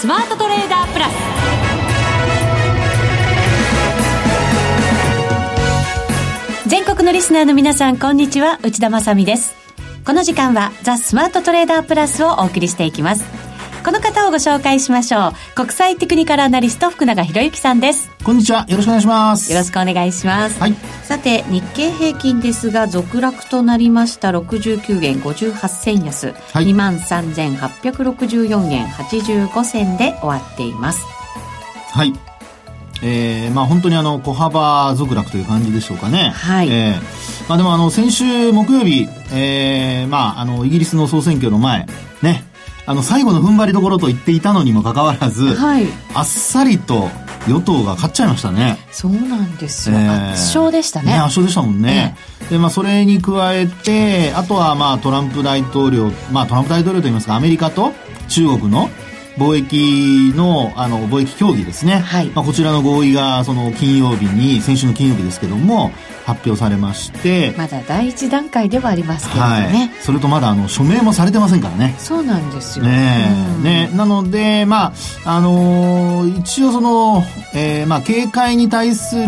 スマートトレーダープラス。全国のリスナーの皆さんこんにちは。内田まさです。この時間はザ・スマートトレーダープラスをお送りしていきます。この方をご紹介しましょう。国際テクニカルアナリスト福永博之さんです。こんにちは。よろしくお願いします。よろしくお願いします、はい。さて日経平均ですが続落となりました。69円58銭安、はい。2万3864円85銭で終わっています。はい。えー、まあ本当にあの小幅続落という感じでしょうかね。はい。えーまあでもあの先週木曜日えー、まああのイギリスの総選挙の前ねあの最後の踏ん張りどころと言っていたのにもかかわらず、はい。あっさりと与党が勝っちゃいましたね。そうなんですよ、えー圧勝でしたね。圧勝でしたもんね。で、まあ、それに加えて、あとは、まあ、トランプ大統領、まあ、トランプ大統領といいますか、アメリカと中国の貿易の、あの、貿易協議ですね。はい。まあ、こちらの合意が、その、金曜日に、先週の金曜日ですけども、発表されまして、まだ第一段階ではありますけれどはい。ね、。それとまだ、あの、署名もされてませんからね。そうなんですよ。ねうん。え、ねなので、まあ、あのー一応その、えーまあ、警戒に対する、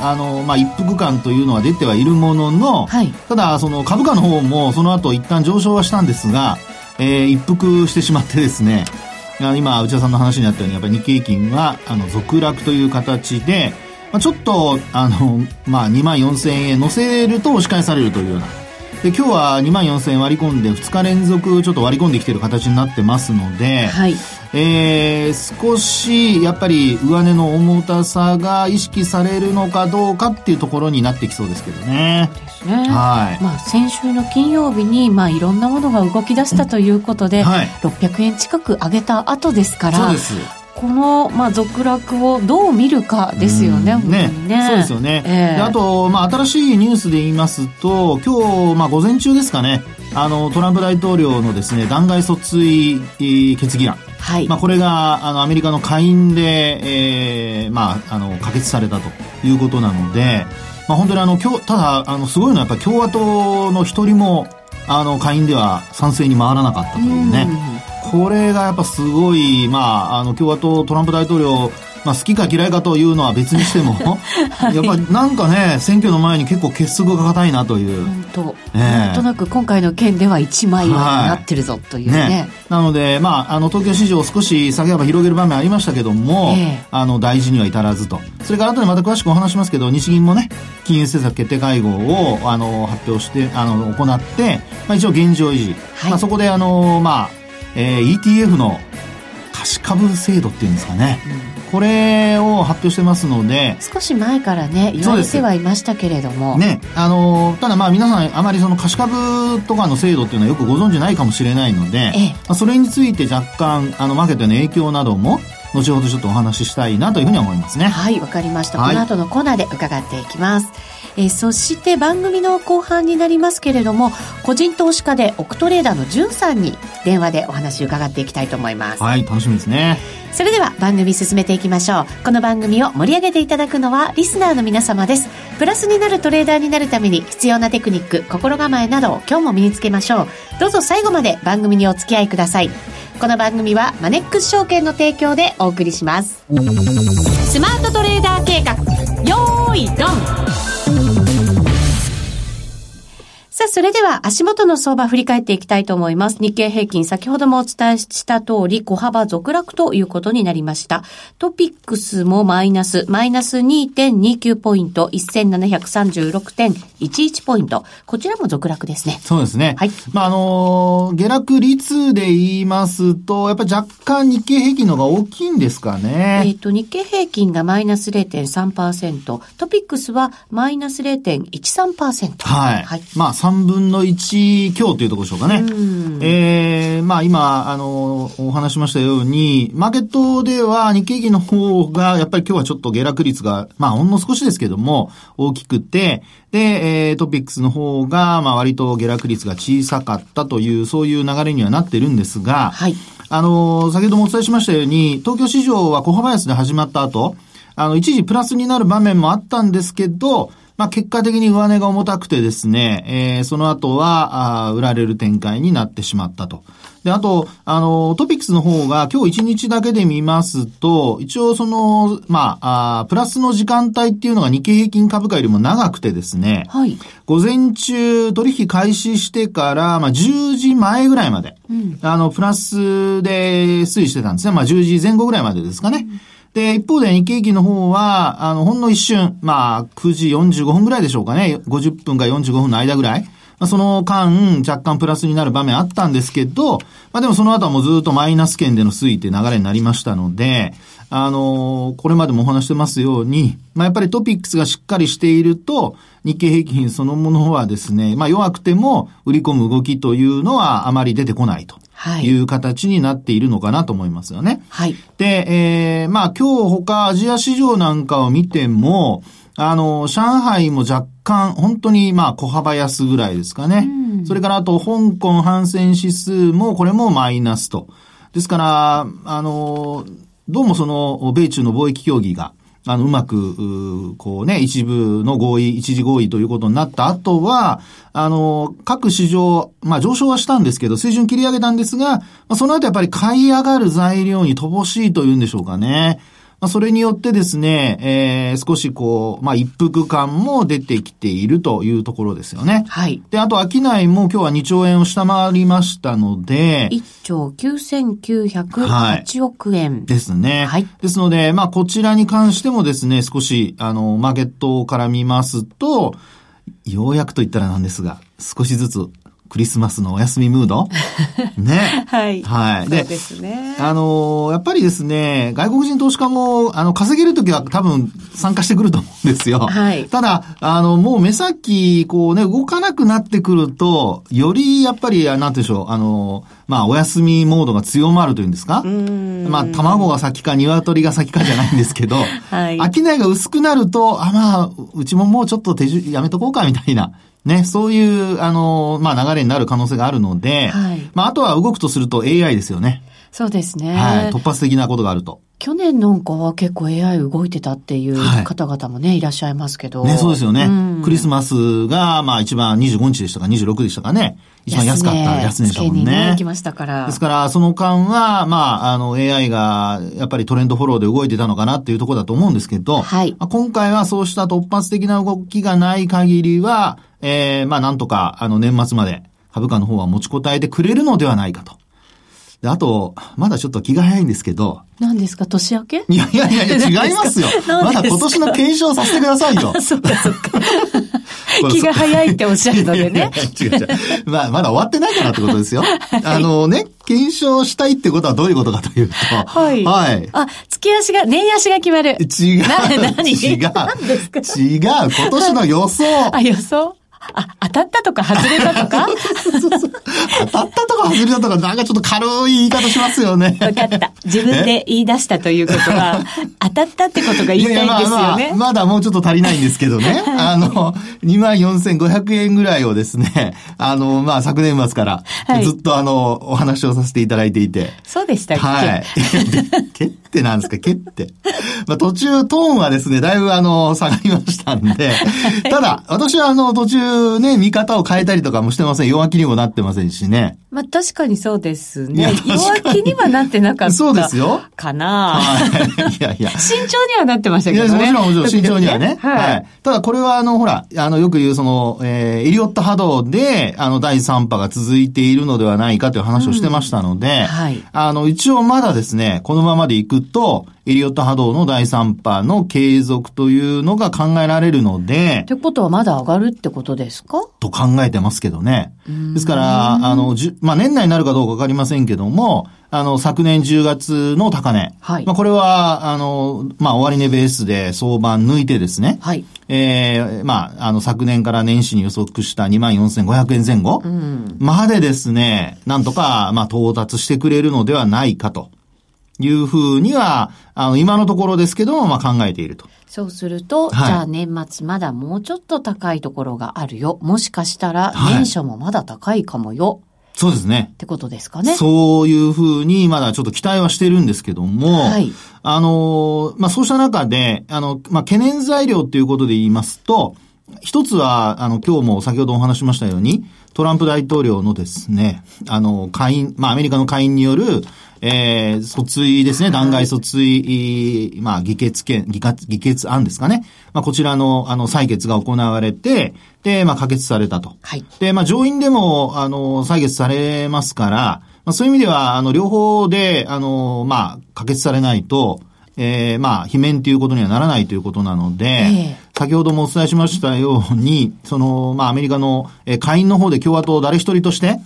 あのーまあ、一服感というのは出てはいるものの、はい。ただ、その株価の方もその後一旦上昇はしたんですが、えー一服してしまってですね、今、内田さんの話にあったように、やっぱり日経平均は、あの、続落という形で、まあ、ちょっと、あの、まあ、2万4000円乗せると押し返されるというような。で、今日は2万4000円割り込んで、2日連続ちょっと割り込んできてる形になってますので、はいえー少し、やっぱり上値の重たさが意識されるのかどうかっていうところになってきそうですけどね。ですねはい。まあ、先週の金曜日に、まあ、いろんなものが動き出したということで、はい600円近く上げた後ですからそうです。この、まあ、続落をどう見るかですよね、うん本当にね。そうですよね。ええであと、まあ、新しいニュースで言いますと、今日、まあ、午前中ですかね、あの、トランプ大統領のですね、弾劾訴追えー決議案。はい。まあ、これが、あの、アメリカの下院で、えーまあ、あの、可決されたということなので、まあ、本当にあの、今日、ただ、あの、すごいのはやっぱ共和党の一人も、あの、下院では賛成に回らなかったというね。これがやっぱすごい、まあ、あの、共和党、トランプ大統領、まあ、好きか嫌いかというのは別にしても、やっぱりなんかね、選挙の前に結構結束が固いなという。本当、ええなんとなく今回の件では一枚岩になってるぞというね。ね、なので、まあ、あの、東京市場少し下げ幅広げる場面ありましたけども、ええあの、大事には至らずと。それから後でまた詳しくお話しますけど、日銀もね、金融政策決定会合を、あの、発表して、あの、行って、まあ、一応現状維持。はいまあ、そこで、あの、まあ、えー ETF の貸し株制度っていうんですかね。これを発表してますので、少し前からね、言われてはいましたけれども。ね、あのただまあ皆さんあまりその貸し株とかの制度っていうのはよくご存知ないかもしれないので、ええまあ、それについて若干あのマーケットへの影響なども後ほどちょっとお話ししたいなというふうに思いますね。はい、わかりました。はいこの後のコーナーで伺っていきます。えーそして番組の後半になりますけれども、個人投資家でオクトレーダーのじゅんさんに電話でお話を伺っていきたいと思います。はい、楽しみですね。それでは番組進めていきましょう。この番組を盛り上げていただくのはリスナーの皆様です。プラスになるトレーダーになるために必要なテクニック、心構えなどを今日も身につけましょう。どうぞ最後まで番組にお付き合いください。この番組はマネックス証券の提供でお送りします。スマートトレーダー計画、よーいドンさあ、それでは足元の相場振り返っていきたいと思います。日経平均、先ほどもお伝えした通り、小幅続落ということになりました。トピックスもマイナス、マイナス2.29ポイント、1736.11ポイント。こちらも続落ですね。そうですね。はいまあ、あのー下落率で言いますと、やっぱり若干日経平均の方が大きいんですかえっ、ね。と、日経平均がマイナス0.3%、トピックスはマイナス0.13%。はい。はい。まあ、3分の1強というところでしょうかね。えー、まあ今、あの、お話しましたように、マーケットでは日経平均の方が、やっぱり今日はちょっと下落率が、まあほんの少しですけども、大きくて、で、えー、トピックスの方が、まあ割と下落率が小さかったという、そういう流れにはなってるんですが、はい。あの、先ほどもお伝えしましたように、東京市場は小幅安で始まった後、あの、一時プラスになる場面もあったんですけど、まあ、結果的に上値が重たくてですね、えー、その後は、あ売られる展開になってしまったと。で、あと、あの、トピックスの方が今日1日だけで見ますと、一応その、まあ、あプラスの時間帯っていうのが日経平均株価よりも長くてですね、はい。午前中取引開始してから、まあ、10時前ぐらいまで、うん、あの、プラスで推移してたんですね。まあ、10時前後ぐらいまでですかね。うんで、一方で日経平均の方は、あの、ほんの一瞬、まあ、9時45分ぐらいでしょうかね。50分か45分の間ぐらい。まあ、その間、若干プラスになる場面あったんですけど、まあでもその後はもうずっとマイナス圏での推移って流れになりましたので、あの、これまでもお話してますように、まあやっぱりトピックスがしっかりしていると、日経平均そのものはですね、まあ弱くても売り込む動きというのはあまり出てこないと。いう形になっているのかなと思いますよね。はい。で、えー、まあ今日他アジア市場なんかを見ても、あの、上海も若干、本当にまあ小幅安ぐらいですかね。うん、それからあと、香港反戦指数も、これもマイナスと。ですから、あの、どうもその、米中の貿易協議が、あの、うまく、こうね、一部の合意、一時合意ということになった後は、あの、各市場、まあ上昇はしたんですけど、水準切り上げたんですが、まあ、その後やっぱり買い上がる材料に乏しいというんでしょうかね。まあ、それによってですね、えー、少しこう、まあ、一服感も出てきているというところですよね。はい。で、あと、商いも今日は2兆円を下回りましたので、1兆9908億円、はい。ですね。はい。ですので、まあ、こちらに関してもですね、少し、あの、マーケットから見ますと、ようやくと言ったらなんですが、少しずつクリスマスのお休みムード？ね。はい。はい。で、ね。あのー、やっぱりですね、外国人投資家も、あの、稼げるときは多分参加してくると思うんですよ。はい。ただ、あの、もう目先、こうね、動かなくなってくると、よりやっぱり、なんて言うんでしょう、あのー、まあ、お休みモードが強まるというんですか？まあ、卵が先か鶏が先かじゃないんですけど、はい。商いが薄くなると、あ、まあ、うちももうちょっと手順、やめとこうか、みたいな。ね、そういう、あの、まあ、流れになる可能性があるので、はい、まあ、あとは動くとすると AI ですよね。そうですね。はい。突発的なことがあると。去年なんかは結構 AI 動いてたっていう方々もね、はい、いらっしゃいますけど。ね、そうですよね。うん、クリスマスが、まあ一番25日でしたか、26でしたかね。一番安かった安値でしたもんね。ね来ましたから。ですから、その間は、まあ、あの、AI が、やっぱりトレンドフォローで動いてたのかなっていうところだと思うんですけど、はい。まあ、今回はそうした突発的な動きがない限りは、ええー、まあなんとか、あの年末まで株価の方は持ちこたえてくれるのではないかと。で、あと、まだちょっと気が早いんですけど。何ですか？年明け？いやいやいや違いますよ。まだ今年の検証させてくださいよ。そっかそっか。気が早いっておっしゃるのでね。違う違う。まあ、まだ終わってないかなってことですよ。はい、あのね、検証したいってことはどういうことかというと。はい。はい。あ、月足が、年足が決まる。違う。何？違う。何ですか？違う。今年の予想。あ、予想？あ、当たったとか外れたとか？当たったとか外れたとか、なんかちょっと軽い言い方しますよね。わかった。自分で言い出したということは、当たったってことが言いたいんですよね。いやいやまあまあ、まだもうちょっと足りないんですけどね。あの、24,500円ぐらいをですね、あの、まあ昨年末から、ずっとあの、お話をさせていただいていて。そうでしたっけ？はい。けってなんですか、けって。まあ途中トーンはですね、だいぶあの、下がりましたんで、ただ、私はあの、途中ね、見方を変えたりとかもしてません。弱気にもなってませんしね。まあ確かにそうですね。弱気にはなってなかった。そうですよ。かないやいや。慎重にはなってましたけどね。もちろんもちろん慎重にはね。はい、はい。ただこれはあの、ほら、あの、よく言うその、えー、エリオット波動で、あの、第3波が続いているのではないかという話をしてましたので、うん、はい。あの、一応まだですね、このままでいくと、エリオット波動の第3波の継続というのが考えられるので。ってことはまだ上がるってことですか？と考えてますけどね。ですから、あの、じまあ、年内になるかどうかわかりませんけども、あの、昨年10月の高値。はい。まあ、これは、あの、まあ、終値ベースで相場抜いてですね。はい。ええー、まあ、あの、昨年から年始に予測した24,500円前後。うん。までですね、なんとか、まあ、到達してくれるのではないかと。いうふうには、あの、今のところですけども、まあ考えていると。そうすると、はい、じゃあ年末まだもうちょっと高いところがあるよ。もしかしたら年初もまだ高いかもよ。はいそうですね。ってことですかね。そういうふうに、まだちょっと期待はしてるんですけども、はい。あの、まあ、そうした中で、あの、まあ、懸念材料っていうことで言いますと、一つは、あの、今日も先ほどお話しましたように、トランプ大統領のですね、あの、会員、まあ、アメリカの会員による、えー、訴追ですね、弾劾訴追、まあ、議決権、議決、議決案ですかね。まあ、こちらの、あの、採決が行われて、で、まあ、可決されたと。はい。で、まあ、上院でも、あの、採決されますから、まあ、そういう意味では、あの、両方で、あの、まあ、可決されないと、えー、まあ、罷免ということにはならないということなので、ええ先ほどもお伝えしましたように、その、まあ、アメリカの、えー会員の方で共和党誰一人として、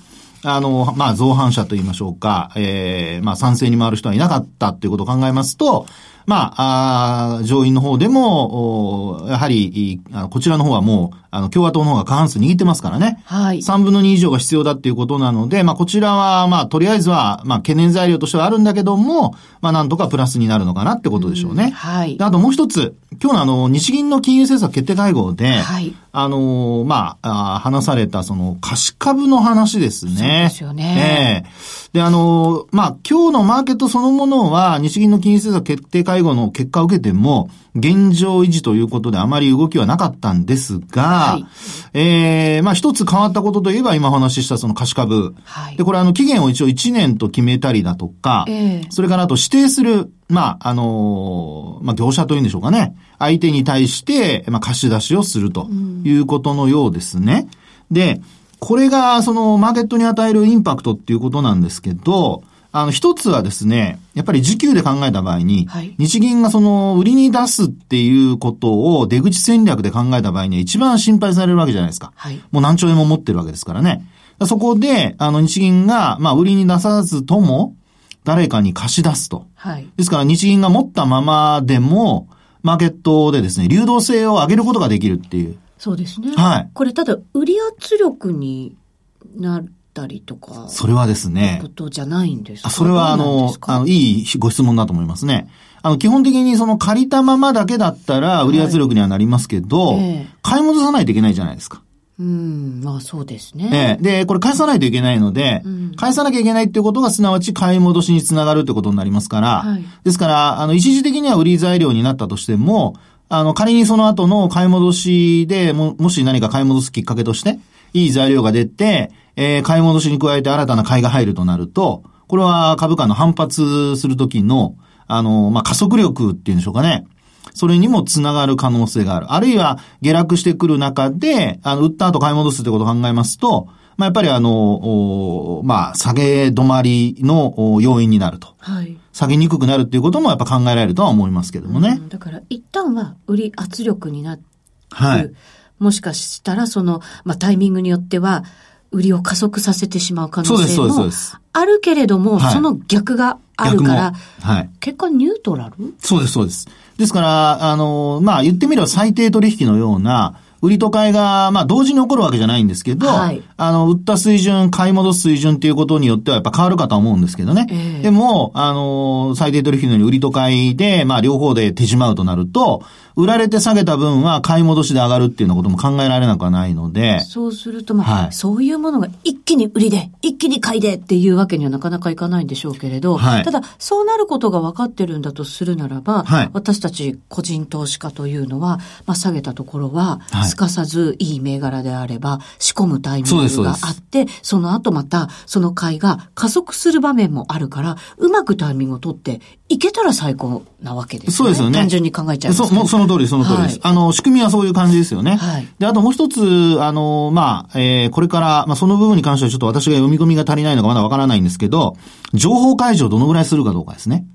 あの、まあ、造反者と言いましょうか、えー、まあ、賛成に回る人はいなかったっていうことを考えますと、まあ、あ上院の方でも、やはり、こちらの方はもう、あの、共和党の方が過半数握ってますからね。はい。3分の2以上が必要だっていうことなので、まあ、こちらは、まあ、とりあえずは、まあ、懸念材料としてはあるんだけども、まあ、なんとかプラスになるのかなってことでしょうね。はいで。あともう一つ、今日のあの、日銀の金融政策決定会合で、はいあのーまあ、あー話されたその貸し株の話ですね。そうですよねええで、あのーまあ、今日のマーケットそのものは、日銀の金融政策決定会合の結果を受けても、現状維持ということであまり動きはなかったんですが、はいええまあ、一つ変わったことといえば、今お話ししたその貸し株。はいで、これあの、期限を一応1年と決めたりだとか、ええそれからあと指定する、まあ、あのーまあ、業者というんでしょうかね。相手に対して、まあ、貸し出しをするということのようですね。で、これが、その、マーケットに与えるインパクトっていうことなんですけど、あの、一つはですね、やっぱり時給で考えた場合に、はい日銀がその、売りに出すっていうことを出口戦略で考えた場合には一番心配されるわけじゃないですか。はいもう何兆円も持ってるわけですからね。そこで、あの、日銀が、まあ、売りに出さずとも、誰かに貸し出すと。はい。ですから、日銀が持ったままでも、マーケットでですね、流動性を上げることができるっていう。そうですね。はいこれただ、売り圧力になったりとか、それはですねこ、とじゃないんですか？あそれはあのあの、いいご質問だと思いますね。あの、基本的にその借りたままだけだったら、売り圧力にはなりますけど、ええ買い戻さないといけないじゃないですか。うん、まあそうですね。ええ。で、これ返さないといけないので、うん返さなきゃいけないっていうことがすなわち買い戻しにつながるってことになりますから、はいですから、あの、一時的には売り材料になったとしても、あの、仮にその後の買い戻しでも、もし何か買い戻すきっかけとして、いい材料が出て、えー買い戻しに加えて新たな買いが入るとなると、これは株価の反発するときの、あの、まあ、加速力っていうんでしょうかね。それにもつながる可能性がある。あるいは下落してくる中で、あの、売った後買い戻すってことを考えますと、まあ、やっぱりあの、おまあ、下げ止まりのお要因になると。はい。下げにくくなるっていうこともやっぱ考えられるとは思いますけどもねう。んだから、一旦は売り圧力になって、はい。もしかしたら、その、まあタイミングによっては、売りを加速させてしまう可能性も。あるけれども、はいその逆があるから、はい。結果ニュートラル？そうです、そうです。ですから、あの、まあ、言ってみれば最低取引のような、売りと買いが、まあ、同時に起こるわけじゃないんですけど、はい。あの、売った水準、買い戻す水準っていうことによってはやっぱ変わるかとは思うんですけどね。ええ。でも、あの、最低取引のように売りと買いで、まあ、両方で手締まうとなると、売られて下げた分は買い戻しで上がるっていうようなことも考えられなくはないので、そうすると、まあ、はい。そういうものが一気に売りで、一気に買いでっていうわけにはなかなかいかないんでしょうけれど、はい。ただ、そうなることが分かってるんだとするならば、はい。私たち個人投資家というのは、まあ、下げたところは、はいすかさずいい銘柄であれば、仕込むタイミングがあって、その後また、その買いが加速する場面もあるから、うまくタイミングを取って、いけたら最高なわけですよね。そうですよね単純に考えちゃいますそ、けどもうその通り、その通りです。はいあの、仕組みはそういう感じですよね。はいで、あともう一つ、あの、まあ、えーこれから、まあ、その部分に関してはちょっと私が読み込みが足りないのかまだわからないんですけど、情報開示をどのぐらいするかどうかですね。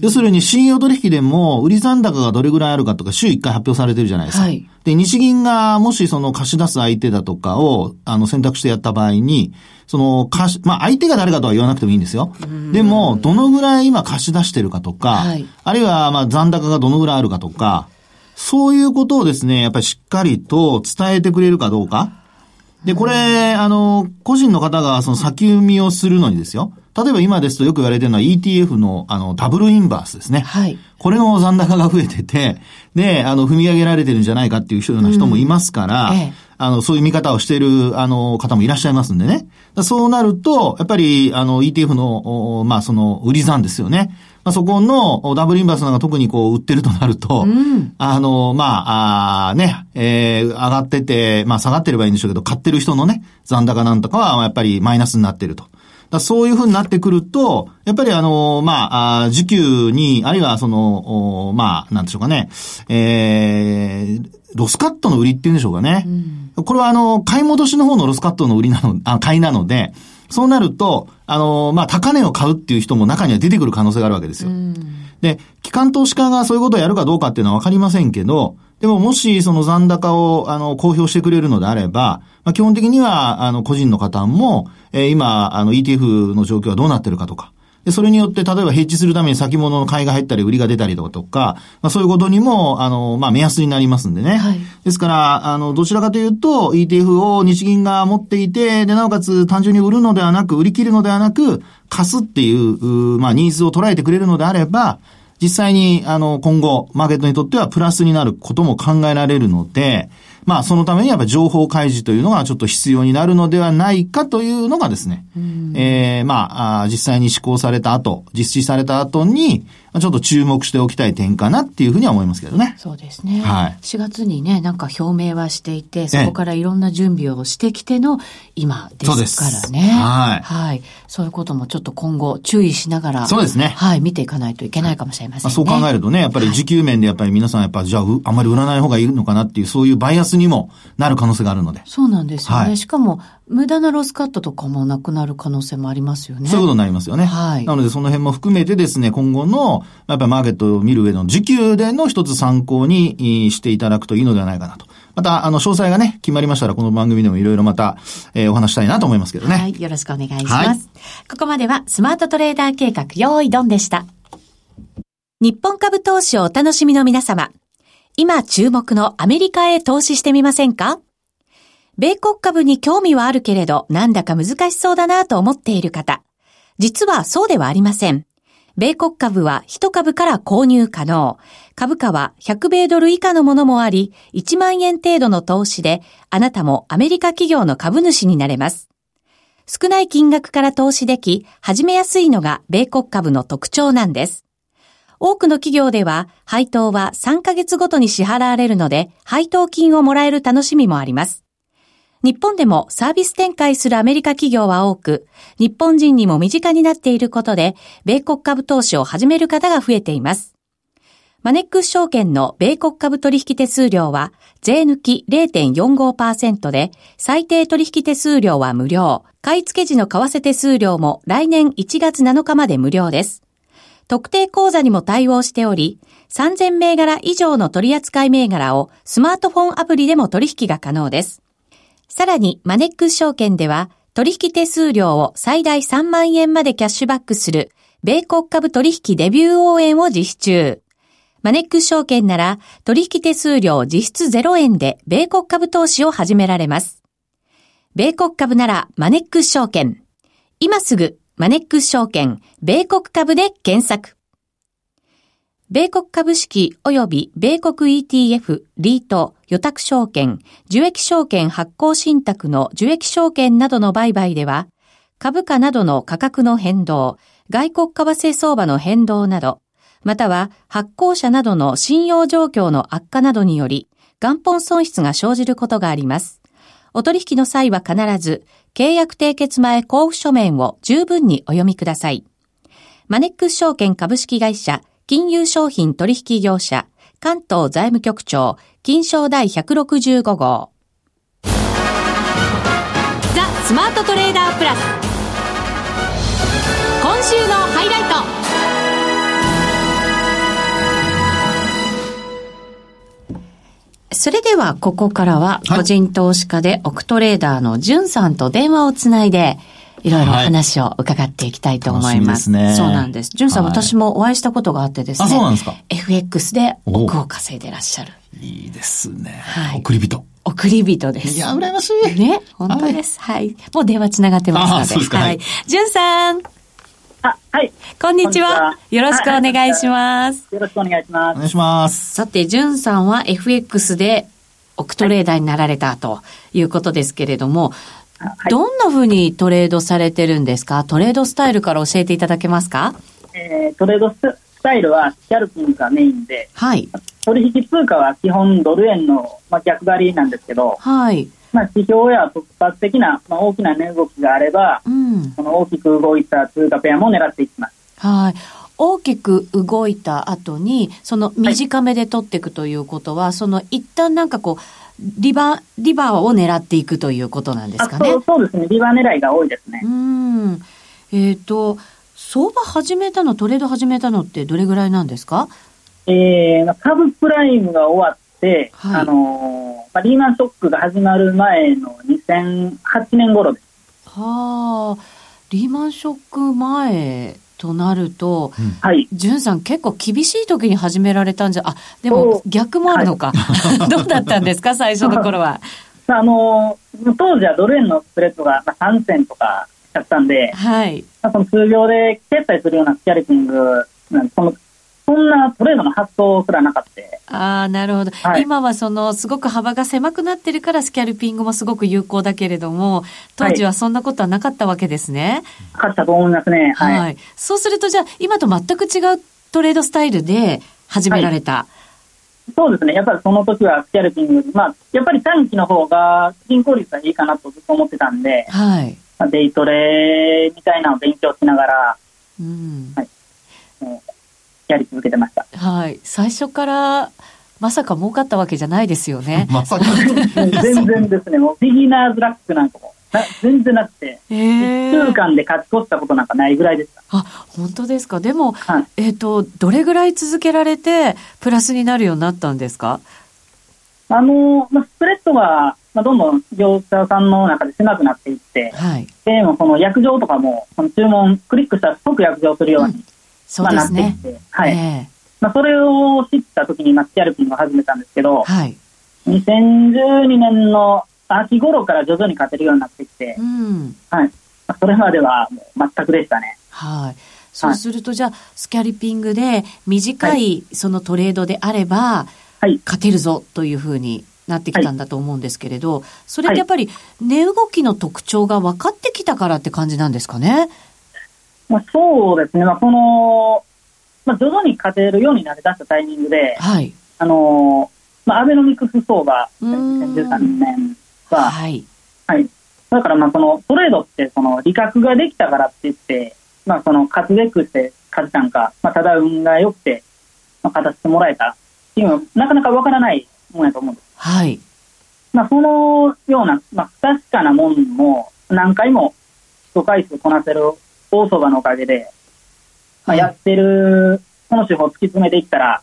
要するに、信用取引でも、売り残高がどれぐらいあるかとか、週1回発表されてるじゃないですか。はいで、日銀が、もしその貸し出す相手だとかを、あの、選択してやった場合に、その、貸し、まあ、相手が誰かとは言わなくてもいいんですよ。でも、どのぐらい今貸し出してるかとか、はいあるいは、まあ、残高がどのぐらいあるかとか、そういうことをですね、やっぱりしっかりと伝えてくれるかどうか。で、これ、あの、個人の方がその先読みをするのにですよ。例えば今ですとよく言われてるのは ETF の、あの、ダブルインバースですね。はい。これの残高が増えてて、で、あの、踏み上げられてるんじゃないかっていうような人もいますから、うんええあの、そういう見方をしている、あの、方もいらっしゃいますんでね。そうなると、やっぱり、あの、ETF の、まあ、その、売り算ですよね。まあ、そこのダブルインバースなんか特にこう売ってるとなると、うん、あの、まあ、あね、えー、上がってて、まあ下がってればいいんでしょうけど、買ってる人のね、残高なんとかはやっぱりマイナスになってると。だそういうふうになってくると、やっぱりあの、まあ、あ需給に、あるいはその、まあ、なんでしょうかね、えー、ロスカットの売りっていうんでしょうかね。うん、これはあの、買い戻しの方のロスカットの売りなの、あ、買いなので、そうなると、あの、まあ、高値を買うっていう人も中には出てくる可能性があるわけですよ。うん、で、機関投資家がそういうことをやるかどうかっていうのはわかりませんけど、でももしその残高を、あの、公表してくれるのであれば、まあ、基本的には、あの、個人の方も、えー、今、あの、ETF の状況はどうなってるかとか、で、それによって、例えばヘッジするために先物の買いが入ったり、売りが出たりとか、まあ、そういうことにも、あの、まあ、目安になりますんでね。はい、ですから、あの、どちらかというと、ETF を日銀が持っていて、で、なおかつ単純に売るのではなく、売り切るのではなく、貸すっていう、うまあ、ニーズを捉えてくれるのであれば、実際に、あの、今後、マーケットにとってはプラスになることも考えられるので、まあ、そのためにやっぱ情報開示というのがちょっと必要になるのではないかというのがですね、ええー、まあ実際に施行された後、実施された後に、ちょっと注目しておきたい点かなっていうふうには思いますけどね。そうですね。はい。4月にね、なんか表明はしていて、そこからいろんな準備をしてきての今ですからね。はい。はい。そういうこともちょっと今後注意しながら。そうですね。はい。見ていかないといけないかもしれませんね。そう考えるとね、やっぱり時給面でやっぱり皆さんやっぱ、じゃあ、あまり売らない方がいいのかなっていう、そういうバイアスにもなる可能性があるので。そうなんですよね。はい、しかも、無駄なロスカットとかもなくなる可能性もありますよね。そういうことになりますよね。はい。なのでその辺も含めてですね、今後の、やっぱりマーケットを見る上の時給での一つ参考にしていただくといいのではないかなと。また、あの、詳細がね、決まりましたら、この番組でもいろいろまた、えー、お話したいなと思いますけどね。はい。よろしくお願いします。はい、ここまでは、スマートトレーダー計画、用意ドンでした。日本株投資をお楽しみの皆様。今注目のアメリカへ投資してみませんか？米国株に興味はあるけれど、なんだか難しそうだなと思っている方。実はそうではありません。米国株は1株から購入可能。株価は100米ドル以下のものもあり、1万円程度の投資で、あなたもアメリカ企業の株主になれます。少ない金額から投資でき、始めやすいのが米国株の特徴なんです。多くの企業では、配当は3ヶ月ごとに支払われるので、配当金をもらえる楽しみもあります。日本でもサービス展開するアメリカ企業は多く、日本人にも身近になっていることで、米国株投資を始める方が増えています。マネックス証券の米国株取引手数料は、税抜き0.45%で、最低取引手数料は無料。買い付け時の為替手数料も来年1月7日まで無料です。特定口座にも対応しており、3000銘柄以上の取扱銘柄をスマートフォンアプリでも取引が可能です。さらに、マネックス証券では、取引手数料を最大3万円までキャッシュバックする、米国株取引デビュー応援を実施中。マネックス証券なら、取引手数料実質0円で、米国株投資を始められます。米国株なら、マネックス証券。今すぐ、マネックス証券、米国株で検索。米国株式及び米国 ETF、リート、予託証券、受益証券発行信託の受益証券などの売買では、株価などの価格の変動、外国為替相場の変動など、または発行者などの信用状況の悪化などにより、元本損失が生じることがあります。お取引の際は必ず、契約締結前交付書面を十分にお読みください。マネックス証券株式会社金融商品取引業者、関東財務局長、金賞第165号。ザ・スマートトレーダープラス。今週のハイライト。それでは、ここからは、個人投資家でオクトレーダーのじゅんさんと電話をつないで、いろいろ話を伺っていきたいと思います。はい、すね、そうなんです。じゅんさん、はい、私もお会いしたことがあってですね。あ、そうなんですか ?FX で億を稼いでらっしゃる。いいですね。はい。送り人。送り人です。いや、羨ましい。ね、本当です。はい。もう電話つながってますので。はい。じゅんさん。あ、はい。こんにちは。よろしくお願いします。よろしくお願いします。お願いします。さて、じゅんさんは FX でオクトレーダーになられたということですけれども、はい、どんなふうにトレードされてるんですか？トレードスタイルから教えていただけますか？えー、トレードスタイルはスキャルピングがメインで、はい。取引通貨は基本ドル円の、まあ、逆張りなんですけど、はい。まあ、指標や突発的な、まあ、大きな値動きがあれば、うん。その大きく動いた通貨ペアも狙っていきます。はい。大きく動いた後に、その短めで取っていくということは、その一旦なんかこう、リバ、リバーを狙っていくということなんですかね？そうそうですね。リバー狙いが多いですね。うん。えっ、と、相場始めたの、トレード始めたのってどれぐらいなんですか？えー、株プライムが終わって、はいあのーまあ、リーマンショックが始まる前の2008年頃です。はあ、リーマンショック前となると、はい。じゅんさん結構厳しい時に始められたんじゃ、あ、でも逆もあるのか。どうだったんですか 最初の頃は？あのー当時はドル円のスプレッドがまあ3銭とかだったんで、はい。まあ、その通常で決済するようなスキャルピングその、そんなトレードの発想すらなかった。ああ、なるほど、はい今はその、すごく幅が狭くなってるから、スキャルピングもすごく有効だけれども、当時はそんなことはなかったわけですね。勝ったと思いますね。はい。はい。そうすると、じゃあ、今と全く違うトレードスタイルで始められた。そうですね。やっぱりその時はスキャルピング、まあ、やっぱり短期の方が進行率がいいかなとずっと思ってたんで、はい。まあデイトレみたいなのを勉強しながら、うん。もうやり続けてました。はい。最初から、まさか儲かったわけじゃないですよね。まさか。全然ですね、もうビギナーズラックなんかもな全然なくて、え1え週間で勝ち越したことなんかないぐらいでした。あ、本当ですか？でも、はいえっ、と、どれぐらい続けられて、プラスになるようになったんですか？あの、まあ、スプレッドが、まあ、どんどん業者さんの中で狭くなっていって、はい。でもその約定とかも、その注文、クリックしたら即約定するように、そうまあ、ですねなって。て、はい。えまあ、それを知った時に、まあ、スキャルピングを始めたんですけどえ、はい。2012年の秋頃から徐々に勝てるようになってきてう、ん。はい。まあ、それまではもう全くでしたね。はい。そうすると、じゃあ、スキャリピングで短いそのトレードであれば、はい。勝てるぞというふうになってきたんだと思うんですけれど、それってやっぱり値動きの特徴が分かってきたからって感じなんですかね？まあ、そうですね。まあ、この、まあ、徐々に勝てるようになりだしたタイミングで、はい。あのまあ、アベノミクス相場、うーん2013年は、はい。はい。だから、まあ、その、トレードって、その、利確ができたからって言って、まあ、その、勝つべくして勝ったんか、まあ、ただ運が良くて、まあ、勝たせてもらえたっていうのは、なかなかわからないもんやと思うんです。はい。まあ、そのような、まあ、不確かなもんも、何回も、一回数こなせる大相場のおかげで、まあ、はいやってる、この手法を突き詰めていったら、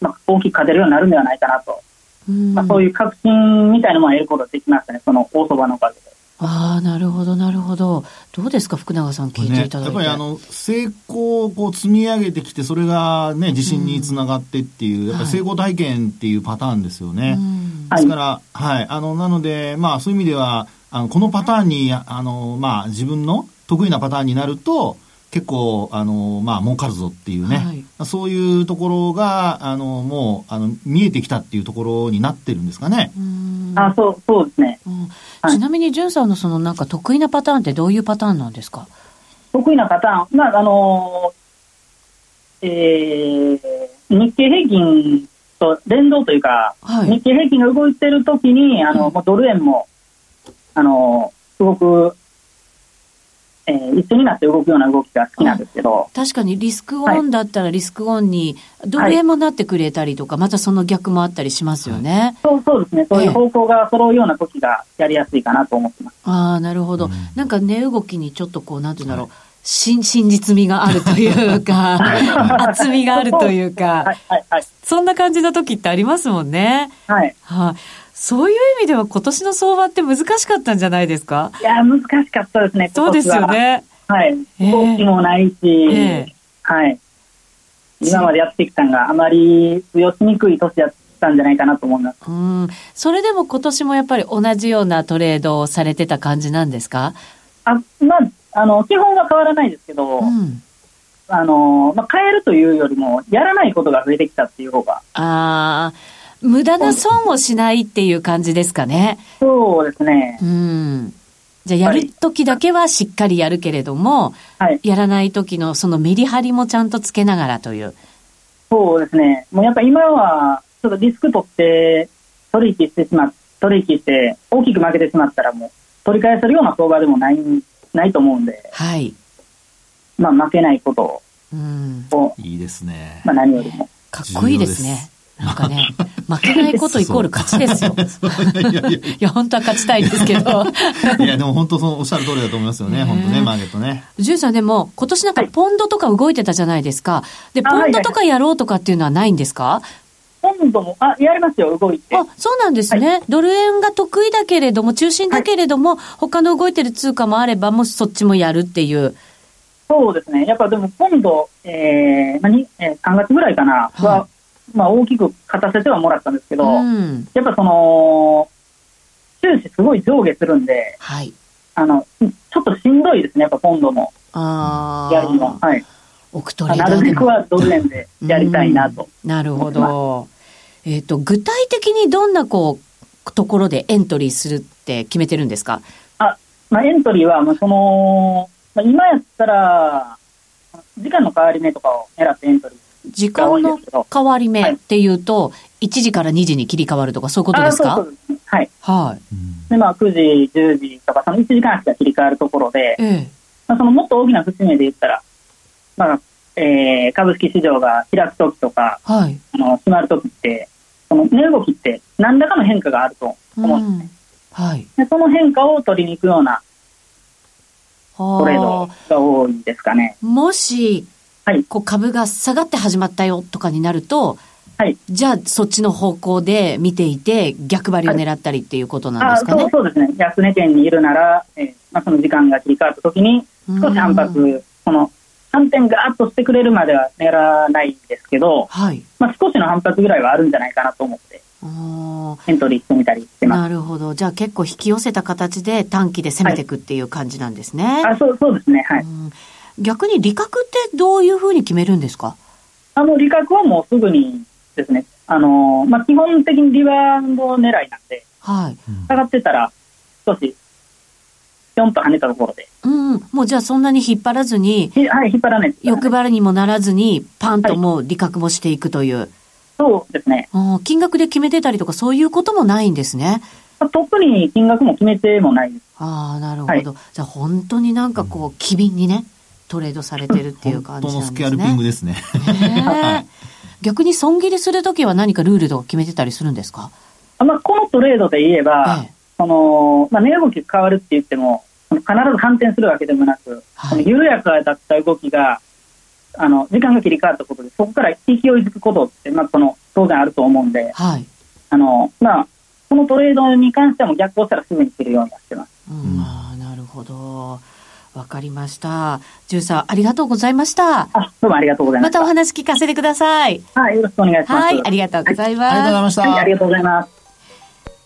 まあ、大きく勝てるようになるんではないかなと。うんまあ、そういう確信みたいなものを得ることができましたね、その大相場のおかげで。ああ、なるほど、なるほど。どうですか、福永さん聞いてねいただいて。やっぱりあの成功をこう積み上げてきてそれがね自信につながってっていう、やっぱり成功体験っていうパターンですよね。うんはいですから、はい、あのなのでまあそういう意味ではあのこのパターンにあのまあ自分の得意なパターンになると結構あのまあ儲かるぞっていうね、はい。そういうところがあのもうあの見えてきたっていうところになってるんですかね。うん。あ、そう、そうですね。うん。はい。ちなみに、じゅんさんのそのなんか得意なパターンってどういうパターンなんですか？得意なパターン、まあ、あのーえー、日経平均と連動というか、はい。日経平均が動いてるときに、あの、うん。もうドル円も、あのーすごく、えー一緒になって動くような動きが好きなんですけど、確かにリスクオンだったらリスクオンにドル円もなってくれたりとか、またその逆もあったりしますよね。そうそうですね、そういう方向が揃うような時がやりやすいかなと思ってます。ああ、なるほど。うんなんか値動きにちょっとこう、なんていうんだろう。真真実味があるというか、厚みがあるというはか、い、はい、はい。そんな感じの時ってありますもんね。はい。はい、そういう意味では今年の相場って難しかったんじゃないですか？いや、難しかったですね、そうですよね。は。はい。ええ動きもないし、ええはい。今までやってきたのがあまり強しにくい年やったんじゃないかなと思います。うん。それでも今年もやっぱり同じようなトレードをされてた感じなんですか？あ、まあ、あの、基本は変わらないですけど、うん。あの、まあ、変えるというよりも、やらないことが増えてきたっていう方が、ああ、無駄な損をしないっていう感じですかね。そうですね。うん。じゃあやるときだけはしっかりやるけれども、はい。やらないときのそのメリハリもちゃんとつけながらという。そうですね。もうやっぱ今は、ちょっとリスク取って、取引してしまっ、取引して、大きく負けてしまったらもう、取り返せるような相場でもない、ないと思うんで、はい。まあ負けないことうん。を、いいですね。まあ何よりも。かっこいいですね。なんかね、負けないことイコール勝ちですよ。いやいやいいや、本当は勝ちたいんですけど。や、いやでも本当そのおっしゃる通りだと思いますよね。ね本当ね、マーケットね。ジュンさんでも、今年なんかポンドとか動いてたじゃないですか。で、あポンドとかやろうとかっていうのはないんですか？今度も、あ、やりますよ、動いて。あ、そうなんですね。ドル円が得意だけれども、中心だけれども、他の動いてる通貨もあれば、もしそっちもやるっていう。そうですね。やっぱでも今度、えー、何、えー、3月ぐらいかな、は、はまあ大きく勝たせてはもらったんですけど、うん。やっぱその、収支すごい上下するんで、はい。あの、ちょっとしんどいですね、やっぱ今度もあやるのは。い。な。るべくはドル円でやりたいなと。うんなるほど。えっ、と、具体的にどんな、こう、ところでエントリーするって決めてるんですか？あ、まあエントリーは、まあその、まあ今やったら、時間の変わり目とかを狙ってエントリー。時間の変わり目っていうと、1時から2時に切り替わるとか、そういうことですか？あそうそうですね。はい。はい。うんで、まあ9時、10時とか、その1時間足が切り替わるところで、ええ。まあ、そのもっと大きな節目で言ったら、まあ、えー、株式市場が開くときとか、はい。あの、閉まるときって、その値動きって何らかの変化があると思うんですね。はい。でその変化を取りに行くようなトレードはあ。が多いですかね。もし、はいこう株が下がって始まったよとかになると、はい。じゃあそっちの方向で見ていて、逆張りを狙ったりっていうことなんあですかね？そうそうですね。安値圏にいるなら、えーまあ、その時間が切り替わったときに、少し反うん発、その、反転ガーッとしてくれるまでは狙わないんですけど、はい。まあ、少しの反発ぐらいはあるんじゃないかなと思って、エントリーしてみたりしてます。なるほど。じゃあ結構引き寄せた形で短期で攻めていくっていう感じなんですね。あそうそうですね。はい。うん逆に利確ってどういうふうに決めるんですか？あの、利確はもうすぐにですね、あの、まあ、基本的にリバウンド狙いなんで、はい。下がってたら、少し、ぴょんと跳ねたところで、うん。もうじゃあそんなに引っ張らずに、ひはい、引っ張らないね欲張りにもならずに、パンともう利確もしていくという。そうですね。金額で決めてたりとかそういうこともないんですね。まあ特に金額も決めてもないです。ああ、なるほど。はいじゃあ本当になんかこう、機敏にね、トレードされてるっていう感本じなんですね。当のスキャルピングですね。逆に損切りするときは何かルールとか決めてたりするんですか？あまあ、このトレードで言えば、ええその、まあ、値動き変わるって言っても、必ず反転するわけでもなく、はいその緩やかだった動きが、あの、時間が切り替わったことで、そこから勢いづくことって、まあ、その、当然あると思うんで、はい。あの、まあ、このトレードに関してはもう逆行したらすぐに切るようにはしてます。うん、ああ、なるほど。わかりました。ジュンさん、ありがとうございました。あ、どうもありがとうございました。またお話聞かせてください。はい、よろしくお願いします。はい、ありがとうございありがとうございまました。はい、ありがとうございます。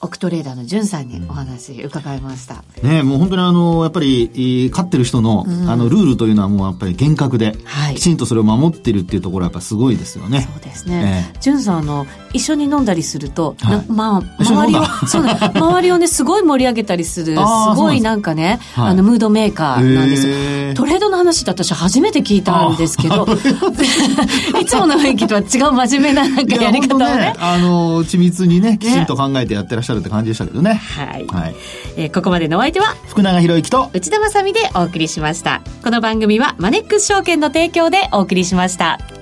す。オクトレーダーのジュンさんにお話伺いました。ねもう本当にあの、やっぱり、えー勝ってる人の、うんあの、ルールというのはもうやっぱり厳格で、はいきちんとそれを守ってるっていうところはやっぱすごいですよね。そうですね。ジュンさん、あの、一緒に飲んだりすると、はいなまあ、周りをそうね、周りをね、すごい盛り上げたりする、すごいなんかね、はいあの、ムードメーカーなんですよ。トレードの話って私初めて聞いたんですけど、いつもの雰囲気とは違う真面目ななんかやり方をね本。当あの、緻密にね、きちんと考えてやってらっしゃるって感じでしたけどね。はい、はい。えーここまでのお相手は福永博之と、内田まさみでお送りしました。この番組はマネックス証券の提供でお送りしました。